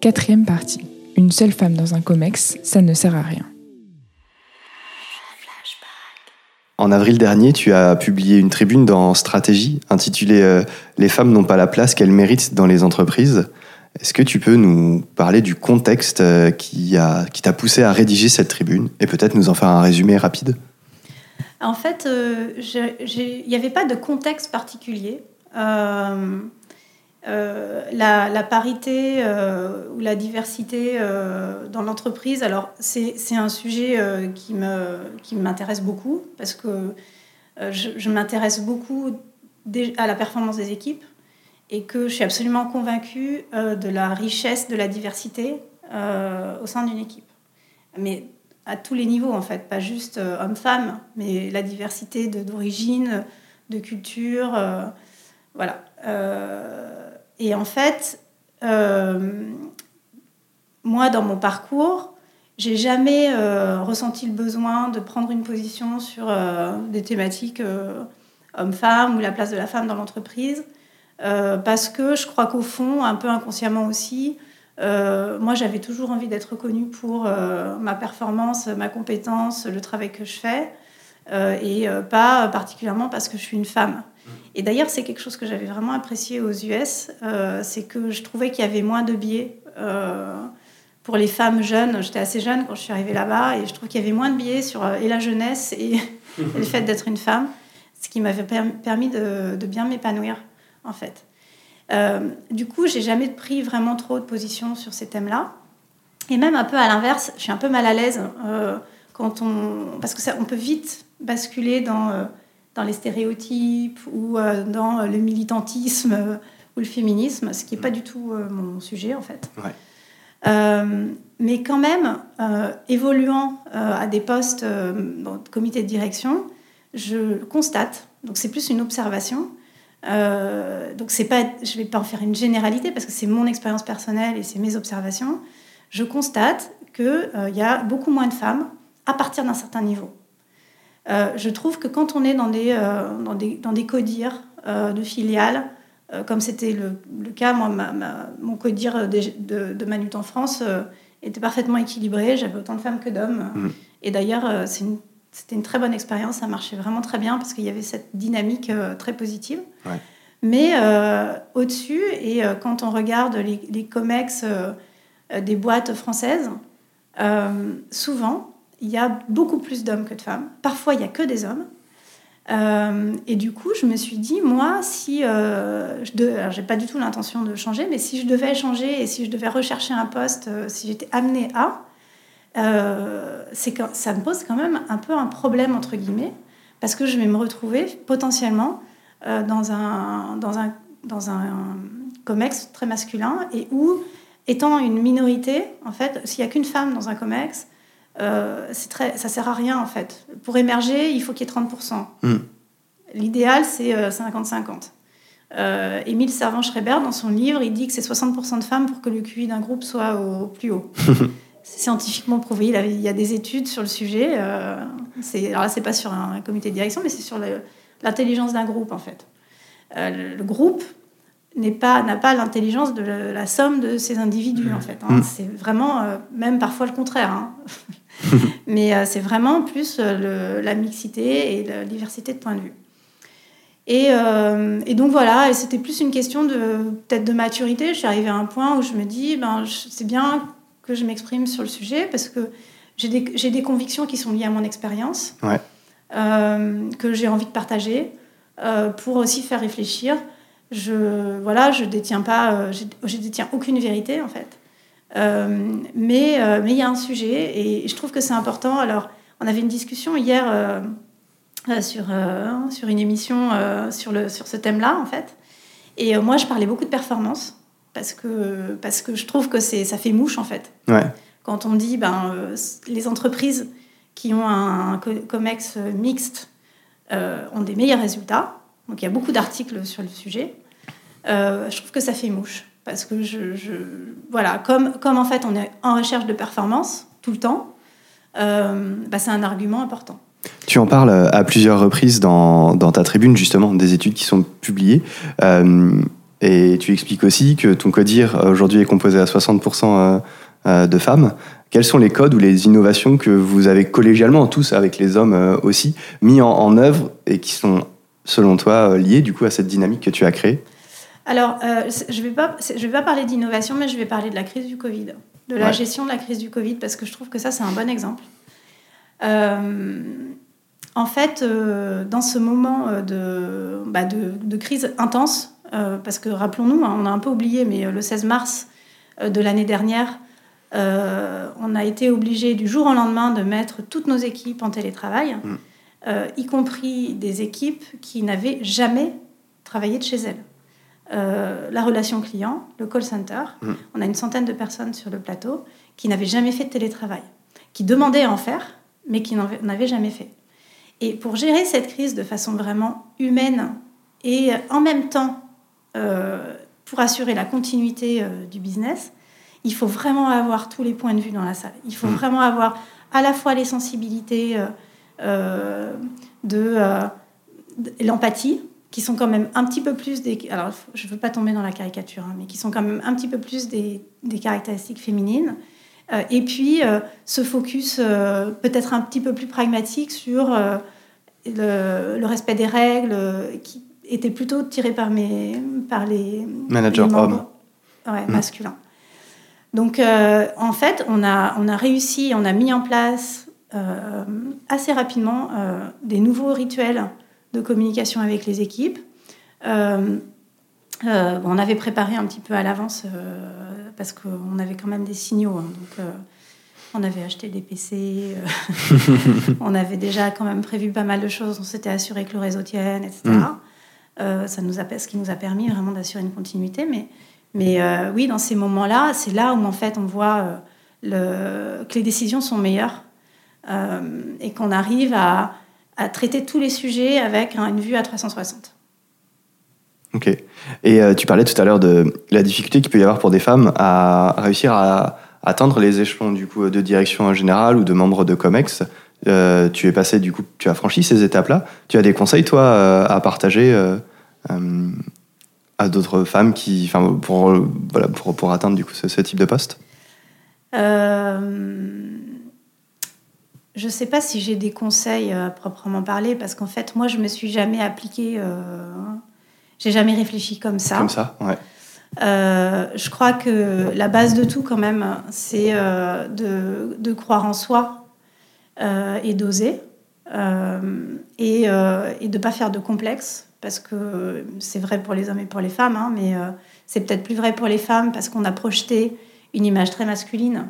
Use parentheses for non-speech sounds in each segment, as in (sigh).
Quatrième partie. Une seule femme dans un COMEX, ça ne sert à rien. En avril dernier, tu as publié une tribune dans Stratégie intitulée euh, Les femmes n'ont pas la place qu'elles méritent dans les entreprises. Est-ce que tu peux nous parler du contexte euh, qui t'a qui poussé à rédiger cette tribune et peut-être nous en faire un résumé rapide? En fait, euh, il n'y avait pas de contexte particulier. Euh, la, parité euh, ou la diversité euh, dans l'entreprise, alors c'est un sujet qui m'intéresse beaucoup parce que je, m'intéresse beaucoup à la performance des équipes et que je suis absolument convaincue de la richesse de la diversité au sein d'une équipe. Mais à tous les niveaux en fait, pas juste homme-femme, mais la diversité d'origine, de, culture, voilà. Et en fait, euh, moi, dans mon parcours, j'ai jamais euh, ressenti le besoin de prendre une position sur euh, des thématiques homme-femme ou la place de la femme dans l'entreprise, parce que je crois qu'au fond, un peu inconsciemment aussi, moi, j'avais toujours envie d'être reconnue pour ma performance, ma compétence, le travail que je fais, et pas particulièrement parce que je suis une femme. Et d'ailleurs, c'est quelque chose que j'avais vraiment apprécié aux US, euh, c'est que je trouvais qu'il y avait moins de biais euh, pour les femmes jeunes. J'étais assez jeune quand je suis arrivée là-bas et je trouve qu'il y avait moins de biais sur euh, et la jeunesse et, (laughs) le fait d'être une femme, ce qui m'avait permis de, bien m'épanouir en fait. du coup, j'ai jamais pris vraiment trop de position sur ces thèmes-là. Et même un peu à l'inverse, je suis un peu mal à l'aise quand on, parce que ça, on peut vite basculer dans dans les stéréotypes ou euh, dans le militantisme euh, ou le féminisme, ce qui n'est pas du tout euh, mon sujet en fait. mais quand même, évoluant à des postes de comité de direction, je constate, donc c'est plus une observation, donc c'est pas, je ne vais pas en faire une généralité parce que c'est mon expérience personnelle et c'est mes observations, je constate qu'il y a beaucoup moins de femmes à partir d'un certain niveau. Euh, je trouve que quand on est dans des, euh, dans des, dans des codires euh, de filiales, comme c'était le, le, cas, moi, mon codir de, de, Manut en France était parfaitement équilibré. J'avais autant de femmes que d'hommes. Mmh. Et d'ailleurs, c'était une très bonne expérience. Ça marchait vraiment très bien parce qu'il y avait cette dynamique très positive. Mais au-dessus, et quand on regarde les, les COMEX des boîtes françaises, souvent, il y a beaucoup plus d'hommes que de femmes. Parfois, il n'y a que des hommes. Euh, et du coup, je me suis dit, moi, si euh, je n'ai j'ai pas du tout l'intention de changer, mais si je devais changer et si je devais rechercher un poste, euh, si j'étais amenée à, c'est que ça me pose quand même un peu un problème entre guillemets, parce que je vais me retrouver potentiellement dans un dans un dans un comex très masculin et où, étant une minorité, en fait, s'il y a qu'une femme dans un comex, euh, très, ça sert à rien en fait. Pour émerger, il faut qu'il y ait 30%. Hmm. L'idéal, c'est 50-50. Euh, euh, Émile Servan-Schreiber, dans son livre, il dit que c'est 60% de femmes pour que le QI d'un groupe soit au plus haut. (laughs) c'est scientifiquement prouvé. Il, y a des études sur le sujet. Euh, alors là, c'est pas sur un, comité de direction, mais c'est sur l'intelligence d'un groupe en fait. le, groupe n'est pas n'a pas l'intelligence de la, somme de ces individus en fait. Hein. Hmm. C'est vraiment même parfois le contraire. Hein. (laughs) (laughs) Mais euh, c'est vraiment plus euh, la mixité et la diversité de points de vue. Et, euh, et donc voilà, c'était plus une question de peut-être de maturité. Je suis arrivée à un point où je me dis, ben, c'est bien que je m'exprime sur le sujet parce que j'ai des, des, convictions qui sont liées à mon expérience, que j'ai envie de partager pour aussi faire réfléchir. Je voilà, je détiens pas, je détiens aucune vérité en fait. Euh, mais euh, mais il y a un sujet et je trouve que c'est important. Alors, on avait une discussion hier euh, sur, sur une émission sur, le, sur ce thème-là, en fait. Et moi, je parlais beaucoup de performance parce que, parce que je trouve que ça fait mouche, en fait. Ouais. Quand on dit ben, les entreprises qui ont un COMEX mixte ont des meilleurs résultats, donc il y a beaucoup d'articles sur le sujet, je trouve que ça fait mouche parce que je, voilà, comme, comme en fait on est en recherche de performance tout le temps, euh, bah, c'est un argument important. Tu en parles à plusieurs reprises dans, dans, ta tribune, justement, des études qui sont publiées. Euh, Et tu expliques aussi que ton codir aujourd'hui est composé à 60% de femmes. Quels sont les codes ou les innovations que vous avez collégialement, tous avec les hommes aussi, mis en œuvre et qui sont, selon toi, liés du coup à cette dynamique que tu as créée alors, euh, je ne vais, pas, vais pas parler d'innovation, mais je vais parler de la crise du Covid, de la gestion de la crise du Covid, parce que je trouve que ça, c'est un bon exemple. Euh, en fait, euh, dans ce moment bah, de, de, crise intense, parce que rappelons-nous, hein, on a un peu oublié, mais le 16 mars de l'année dernière, on a été obligé du jour au lendemain de mettre toutes nos équipes en télétravail, mm. y compris des équipes qui n'avaient jamais travaillé de chez elles. Euh, la relation client, le call center. Mm. On a une centaine de personnes sur le plateau qui n'avaient jamais fait de télétravail, qui demandaient à en faire, mais qui n'en avaient jamais fait. Et pour gérer cette crise de façon vraiment humaine et en même temps euh, pour assurer la continuité euh, du business, il faut vraiment avoir tous les points de vue dans la salle. Il faut mm. vraiment avoir à la fois les sensibilités de l'empathie, qui sont quand même un petit peu plus des... Alors, je ne veux pas tomber dans la caricature, hein, mais qui sont quand même un petit peu plus des, des caractéristiques féminines. Euh, et puis, euh, ce focus euh, peut-être un petit peu plus pragmatique sur le, respect des règles, qui était plutôt tiré par, mes, par les... Managers hommes. Ouais, mm. masculins. Donc, en fait, on a, on a réussi, on a mis en place assez rapidement des nouveaux rituels de communication avec les équipes. Euh, euh, on avait préparé un petit peu à l'avance euh, parce qu'on avait quand même des signaux. Hein. donc, on avait acheté des PC, (laughs) on avait déjà quand même prévu pas mal de choses. On s'était assuré que le réseau tienne, etc. Mm. ça nous a, ce qui nous a permis vraiment d'assurer une continuité. Mais, mais oui, dans ces moments-là, c'est là où en fait on voit le, que les décisions sont meilleures et qu'on arrive à, à traiter tous les sujets avec une vue à 360. Ok. Et euh, tu parlais tout à l'heure de la difficulté qu'il peut y avoir pour des femmes à réussir à atteindre les échelons du coup de direction en général ou de membres de Comex. Euh, tu es passé du coup, tu as franchi ces étapes-là. Tu as des conseils toi euh, à partager à d'autres femmes qui, enfin pour voilà pour, pour atteindre du coup ce, ce type de poste? Je ne sais pas si j'ai des conseils à proprement parler, parce qu'en fait, moi, je me suis jamais appliquée, euh, j'ai jamais réfléchi comme ça. Comme ça, ouais. Euh, je crois que la base de tout, quand même, c'est euh, de, de, croire en soi euh, et d'oser, et, et, de ne pas faire de complexe, parce que c'est vrai pour les hommes et pour les femmes, hein, mais c'est peut-être plus vrai pour les femmes, parce qu'on a projeté une image très masculine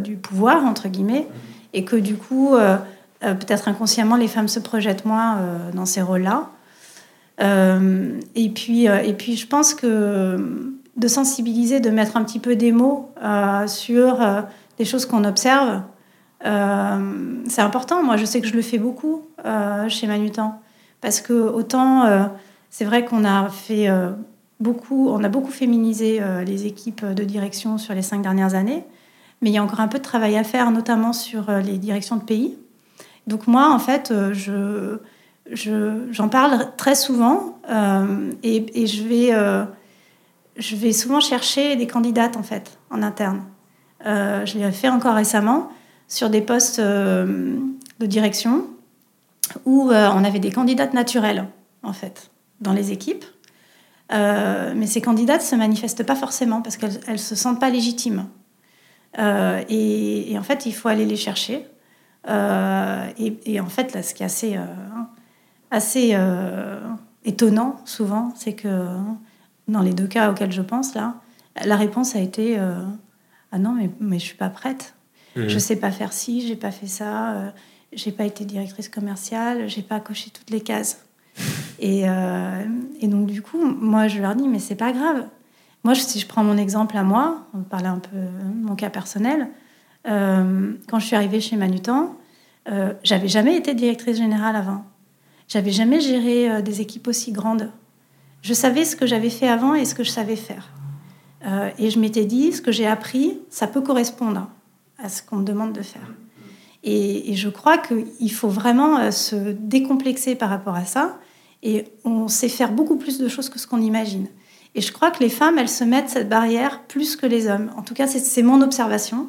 du pouvoir, entre guillemets et que du coup, euh, euh, peut-être inconsciemment, les femmes se projettent moins euh, dans ces rôles-là. et, puis, et puis, je pense que de sensibiliser, de mettre un petit peu des mots sur des choses qu'on observe, c'est important. Moi, je sais que je le fais beaucoup chez Manutan. Parce que autant, c'est vrai qu'on a fait beaucoup, on a beaucoup féminisé les équipes de direction sur les cinq dernières années mais il y a encore un peu de travail à faire, notamment sur euh, les directions de pays. Donc moi, en fait, euh, je, j'en parle très souvent euh, et, je, vais, je vais souvent chercher des candidates, en fait, en interne. je l'ai fait encore récemment sur des postes de direction où on avait des candidates naturelles, en fait, dans les équipes. mais ces candidates ne se manifestent pas forcément parce qu'elles ne se sentent pas légitimes. Euh, et, en fait, il faut aller les chercher. Euh, et, en fait, là, ce qui est assez, euh, assez étonnant souvent, c'est que dans les deux cas auxquels je pense, là, la réponse a été Ah non, mais, mais je suis pas prête. Je mmh. Je sais pas faire ci, j'ai pas fait ça, j'ai pas été directrice commerciale, j'ai pas coché toutes les cases. Et, et, donc, du coup, moi, je leur dis Mais c'est pas grave. Moi, si je prends mon exemple à moi, on parlait un peu de mon cas personnel, euh, quand je suis arrivée chez Manutan, euh, j'avais jamais été directrice générale avant. J'avais jamais géré euh, des équipes aussi grandes. Je savais ce que j'avais fait avant et ce que je savais faire. Euh, et je m'étais dit, ce que j'ai appris, ça peut correspondre à ce qu'on me demande de faire. Et je crois qu'il faut vraiment se décomplexer par rapport à ça. Et on sait faire beaucoup plus de choses que ce qu'on imagine. Et je crois que les femmes, elles se mettent cette barrière plus que les hommes. En tout cas, c'est mon observation.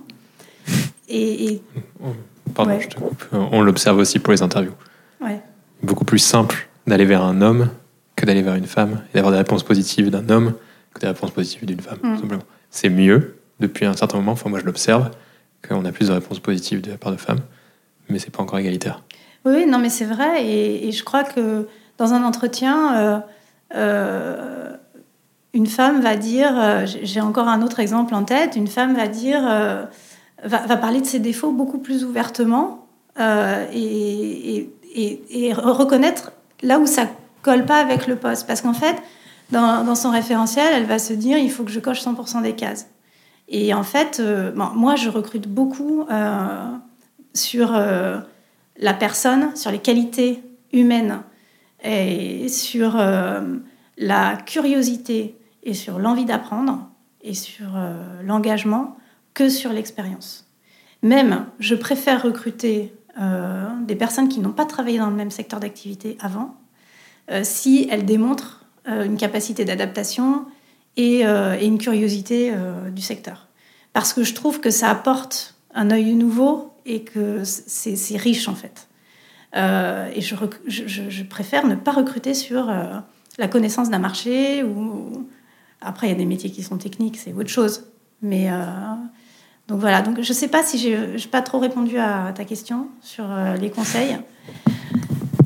Et, Pardon, je te coupe. On l'observe aussi pour les interviews. Ouais. Beaucoup plus simple d'aller vers un homme que d'aller vers une femme et d'avoir des réponses positives d'un homme que des réponses positives d'une femme, mm. simplement. C'est mieux depuis un certain moment, enfin moi je l'observe, qu'on a plus de réponses positives de la part de femmes, mais c'est pas encore égalitaire. Oui, non, mais c'est vrai, et, je crois que dans un entretien, euh, euh, une femme va dire, euh, j'ai encore un autre exemple en tête, une femme va dire, va, parler de ses défauts beaucoup plus ouvertement et, et, reconnaître là où ça colle pas avec le poste, parce qu'en fait, dans, son référentiel, elle va se dire, il faut que je coche 100% des cases. Et en fait, moi, je recrute beaucoup sur la personne, sur les qualités humaines et sur euh, la curiosité et sur l'envie d'apprendre et sur euh, l'engagement que sur l'expérience. Même, je préfère recruter euh, des personnes qui n'ont pas travaillé dans le même secteur d'activité avant, si elles démontrent une capacité d'adaptation et, une curiosité du secteur. Parce que je trouve que ça apporte un œil nouveau et que c'est riche en fait. Euh, et je, je, préfère ne pas recruter sur euh, la connaissance d'un marché ou après il y a des métiers qui sont techniques, c'est autre chose. Mais euh, donc voilà, donc je sais pas si j'ai pas trop répondu à ta question sur les conseils.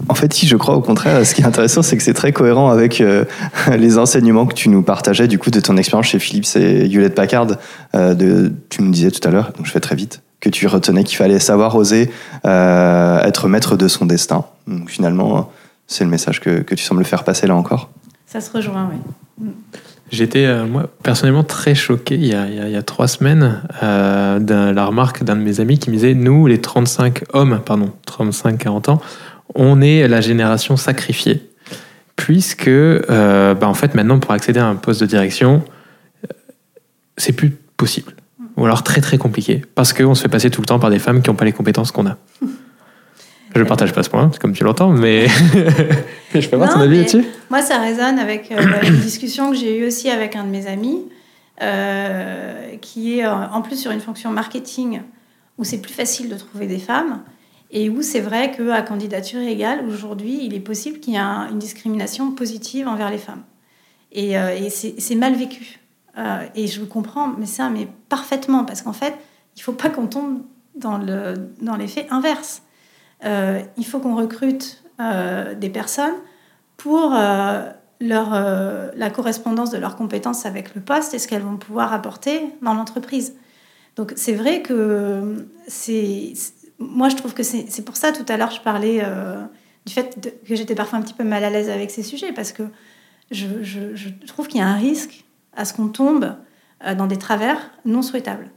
En fait, si je crois au contraire, ce qui est intéressant, c'est que c'est très cohérent avec (laughs) les enseignements que tu nous partageais du coup de ton expérience chez Philips et Hewlett Packard. de, tu nous disais tout à l'heure, donc je fais très vite, que tu retenais qu'il fallait savoir oser euh, être maître de son destin. Donc, finalement, c'est le message que, que, tu sembles faire passer là encore. Ça se rejoint, oui. J'étais, euh, moi, personnellement très choqué il y a, il y a, trois semaines euh, de la remarque d'un de mes amis qui me disait Nous, les 35 hommes, pardon, 35-40 ans, on est la génération sacrifiée. Puisque, euh, bah, en fait, maintenant, pour accéder à un poste de direction, c'est plus possible ou alors très très compliqué, parce qu'on se fait passer tout le temps par des femmes qui n'ont pas les compétences qu'on a. Je ne partage pas ce point, comme tu l'entends, mais (laughs) (laughs) je peux voir ton avis là-dessus. Moi, ça résonne avec euh, une discussion que j'ai eue aussi avec un de mes amis, euh, qui est euh, en plus sur une fonction marketing, où c'est plus facile de trouver des femmes, et où c'est vrai qu'à candidature égale, aujourd'hui, il est possible qu'il y ait une discrimination positive envers les femmes. Et, et c'est mal vécu. Euh, et je comprends, mais ça, mais parfaitement, parce qu'en fait, il ne faut pas qu'on tombe dans, le, dans l'effet inverse. Euh, il faut qu'on recrute euh, des personnes pour leur, la correspondance de leurs compétences avec le poste et ce qu'elles vont pouvoir apporter dans l'entreprise. Donc c'est vrai que c'est... Moi, je trouve que c'est, pour ça, tout à l'heure, je parlais du fait que j'étais parfois un petit peu mal à l'aise avec ces sujets, parce que je, je, trouve qu'il y a un risque à ce qu'on tombe euh, dans des travers non souhaitables.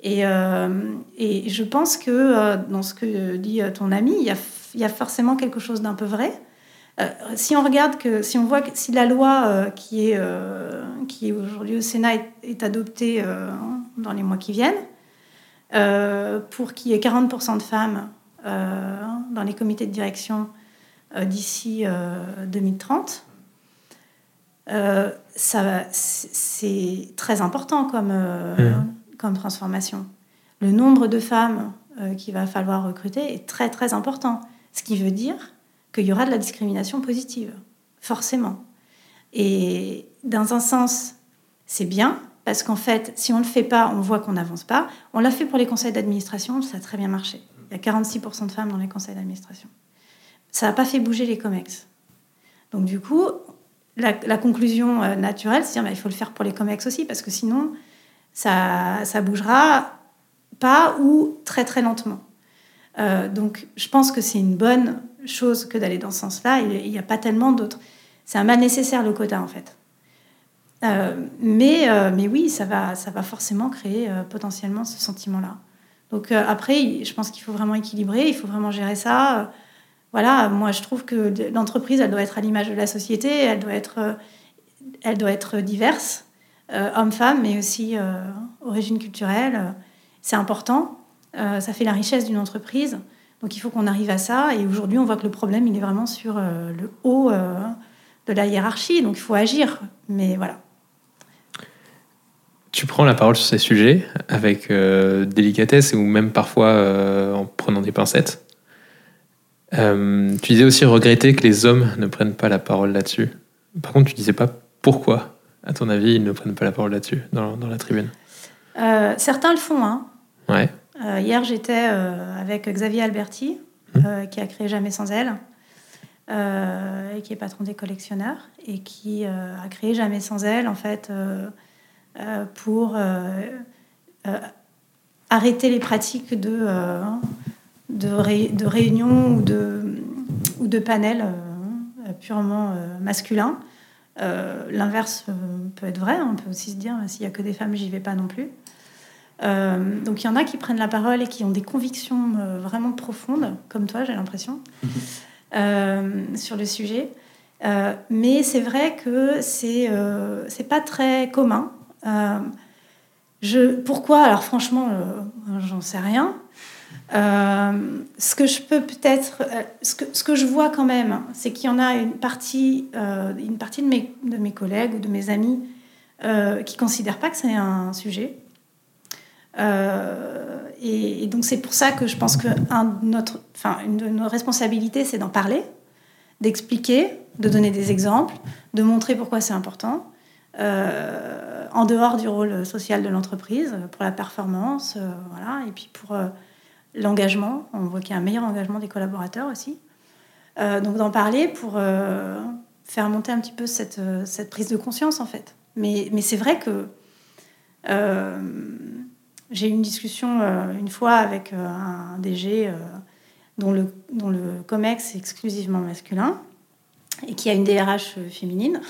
Et, euh, et je pense que euh, dans ce que dit ton ami, il y a, forcément quelque chose d'un peu vrai. si on regarde si on voit que si la loi qui est, qui est aujourd'hui au Sénat est, adoptée dans les mois qui viennent, pour qu'il y ait 40% de femmes dans les comités de direction d'ici 2030, euh, c'est très important comme, euh, mmh. Comme transformation. Le nombre de femmes euh, qu'il va falloir recruter est très très important. Ce qui veut dire qu'il y aura de la discrimination positive, forcément. Et dans un sens, c'est bien, parce qu'en fait, si on ne le fait pas, on voit qu'on n'avance pas. On l'a fait pour les conseils d'administration, ça a très bien marché. Il y a 46% de femmes dans les conseils d'administration. Ça n'a pas fait bouger les COMEX. Donc du coup, la, conclusion euh, naturelle, c'est qu'il faut le faire pour les COMEX aussi, parce que sinon, ça, ça bougera pas ou très très lentement. Euh, donc, je pense que c'est une bonne chose que d'aller dans ce sens-là. Il n'y a pas tellement d'autres. C'est un mal nécessaire le quota en fait. Euh, mais, mais oui, ça va, ça va forcément créer potentiellement ce sentiment-là. Donc après, je pense qu'il faut vraiment équilibrer, il faut vraiment gérer ça voilà, moi je trouve que l'entreprise, elle doit être à l'image de la société, elle doit être, euh, elle doit être diverse, euh, homme-femme, mais aussi euh, origine culturelle. C'est important, ça fait la richesse d'une entreprise. Donc il faut qu'on arrive à ça. Et aujourd'hui, on voit que le problème, il est vraiment sur le haut de la hiérarchie. Donc il faut agir. Mais voilà, tu prends la parole sur ces sujets avec euh, délicatesse ou même parfois euh, en prenant des pincettes. Euh, tu disais aussi regretter que les hommes ne prennent pas la parole là-dessus. Par contre, tu disais pas pourquoi, à ton avis, ils ne prennent pas la parole là-dessus, dans, dans la tribune. Euh, certains le font. Hein. Ouais. Euh, hier, j'étais euh, avec Xavier Alberti, euh, qui a créé Jamais sans elle, et qui est patron des collectionneurs, et qui a créé Jamais sans elle, en fait, pour arrêter les pratiques de, de, ré- de réunions ou de, ou de panels purement masculins. Euh, L'inverse euh, peut être vrai, on peut aussi se dire, s'il n'y a que des femmes, j'y vais pas non plus. Euh, donc il y en a qui prennent la parole et qui ont des convictions vraiment profondes, comme toi, j'ai l'impression, euh, sur le sujet. Mais c'est vrai que c'est c'est pas très commun. Je, pourquoi? Alors franchement, j'en sais rien. Euh, ce que je peux peut-être, euh, ce, que, ce que je vois quand même, c'est qu'il y en a une partie, euh, une partie de mes, de mes collègues ou de mes amis qui considèrent pas que c'est un sujet. Et, donc c'est pour ça que je pense que un une de nos responsabilités, c'est d'en parler, d'expliquer, de donner des exemples, de montrer pourquoi c'est important, en dehors du rôle social de l'entreprise, pour la performance, voilà, et puis pour l'engagement. On voit qu'il y a un meilleur engagement des collaborateurs aussi. Euh, donc d'en parler pour euh, faire monter un petit peu cette, euh, cette prise de conscience en fait. Mais, mais c'est vrai que euh, j'ai eu une discussion une fois avec un DG dont, le, dont le COMEX est exclusivement masculin et qui a une DRH féminine.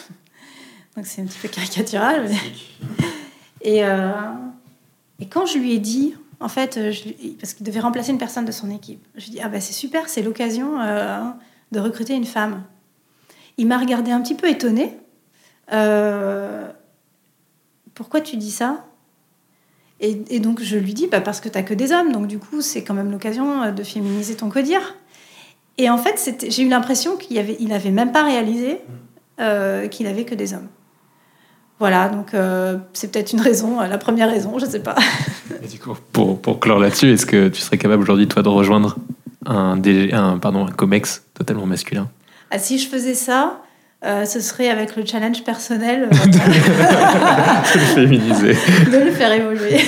(laughs) Donc c'est un petit peu caricatural. mais- (laughs) Et, et quand je lui ai dit, en fait, euh, parce qu'il devait remplacer une personne de son équipe, je lui dit Ah ben c'est super, c'est l'occasion euh, de recruter une femme. Il m'a regardé un petit peu étonné. Euh, pourquoi tu dis ça? Et, donc je lui dis bah, parce que tu que des hommes, donc du coup c'est quand même l'occasion de féminiser ton codir. Et en fait, j'ai eu l'impression qu'il avait, il n'avait même pas réalisé qu'il avait que des hommes. Voilà, donc euh, c'est peut-être une raison, euh, la première raison, je sais pas. (laughs) Et du coup, pour, pour clore là-dessus, est-ce que tu serais capable aujourd'hui, toi, de rejoindre un, DG un, pardon, un COMEX totalement masculin? Ah, si je faisais ça, euh, ce serait avec le challenge personnel euh, (laughs) (laughs) Féminisé. de le faire évoluer.